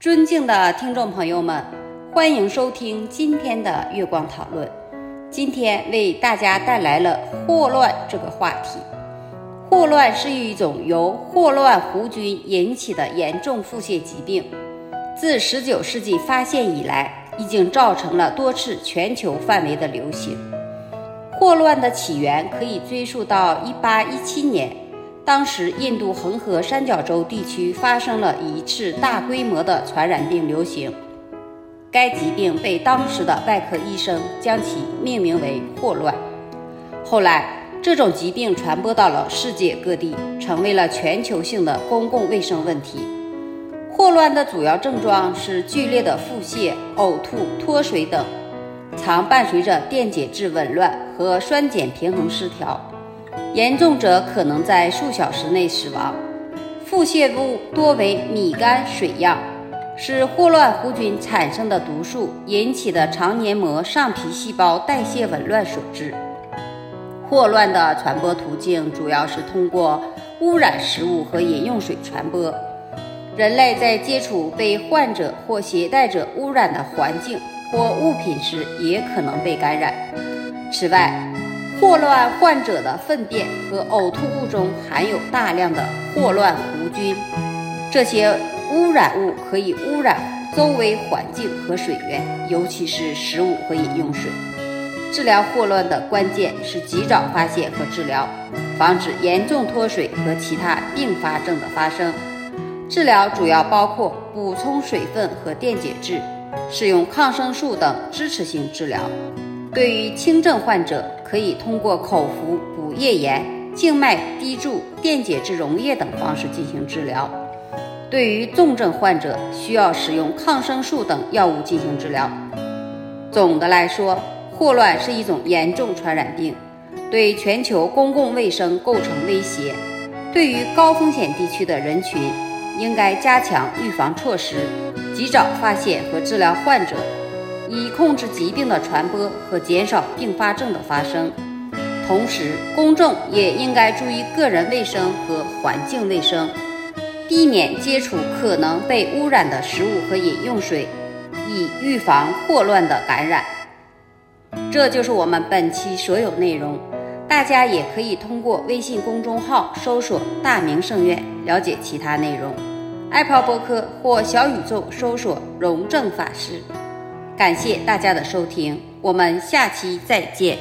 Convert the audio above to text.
尊敬的听众朋友们，欢迎收听今天的月光讨论。今天为大家带来了霍乱这个话题。霍乱是一种由霍乱弧菌引起的严重腹泻疾病，自19世纪发现以来，已经造成了多次全球范围的流行。霍乱的起源可以追溯到1817年。当时，印度恒河三角洲地区发生了一次大规模的传染病流行，该疾病被当时的外科医生将其命名为霍乱。后来，这种疾病传播到了世界各地，成为了全球性的公共卫生问题。霍乱的主要症状是剧烈的腹泻、呕吐、脱水等，常伴随着电解质紊乱和酸碱平衡失调。严重者可能在数小时内死亡。腹泻物多为米干水样，是霍乱弧菌产生的毒素引起的肠黏膜上皮细胞代谢紊乱所致。霍乱的传播途径主要是通过污染食物和饮用水传播。人类在接触被患者或携带者污染的环境或物品时，也可能被感染。此外，霍乱患者的粪便和呕吐物中含有大量的霍乱弧菌，这些污染物可以污染周围环境和水源，尤其是食物和饮用水。治疗霍乱的关键是及早发现和治疗，防止严重脱水和其他并发症的发生。治疗主要包括补充水分和电解质，使用抗生素等支持性治疗。对于轻症患者，可以通过口服补液盐、静脉滴注电解质溶液等方式进行治疗。对于重症患者，需要使用抗生素等药物进行治疗。总的来说，霍乱是一种严重传染病，对全球公共卫生构成威胁。对于高风险地区的人群，应该加强预防措施，及早发现和治疗患者。以控制疾病的传播和减少并发症的发生。同时，公众也应该注意个人卫生和环境卫生，避免接触可能被污染的食物和饮用水，以预防霍乱的感染。这就是我们本期所有内容。大家也可以通过微信公众号搜索“大明圣院”了解其他内容。爱跑博客或小宇宙搜索“荣正法师”。感谢大家的收听，我们下期再见。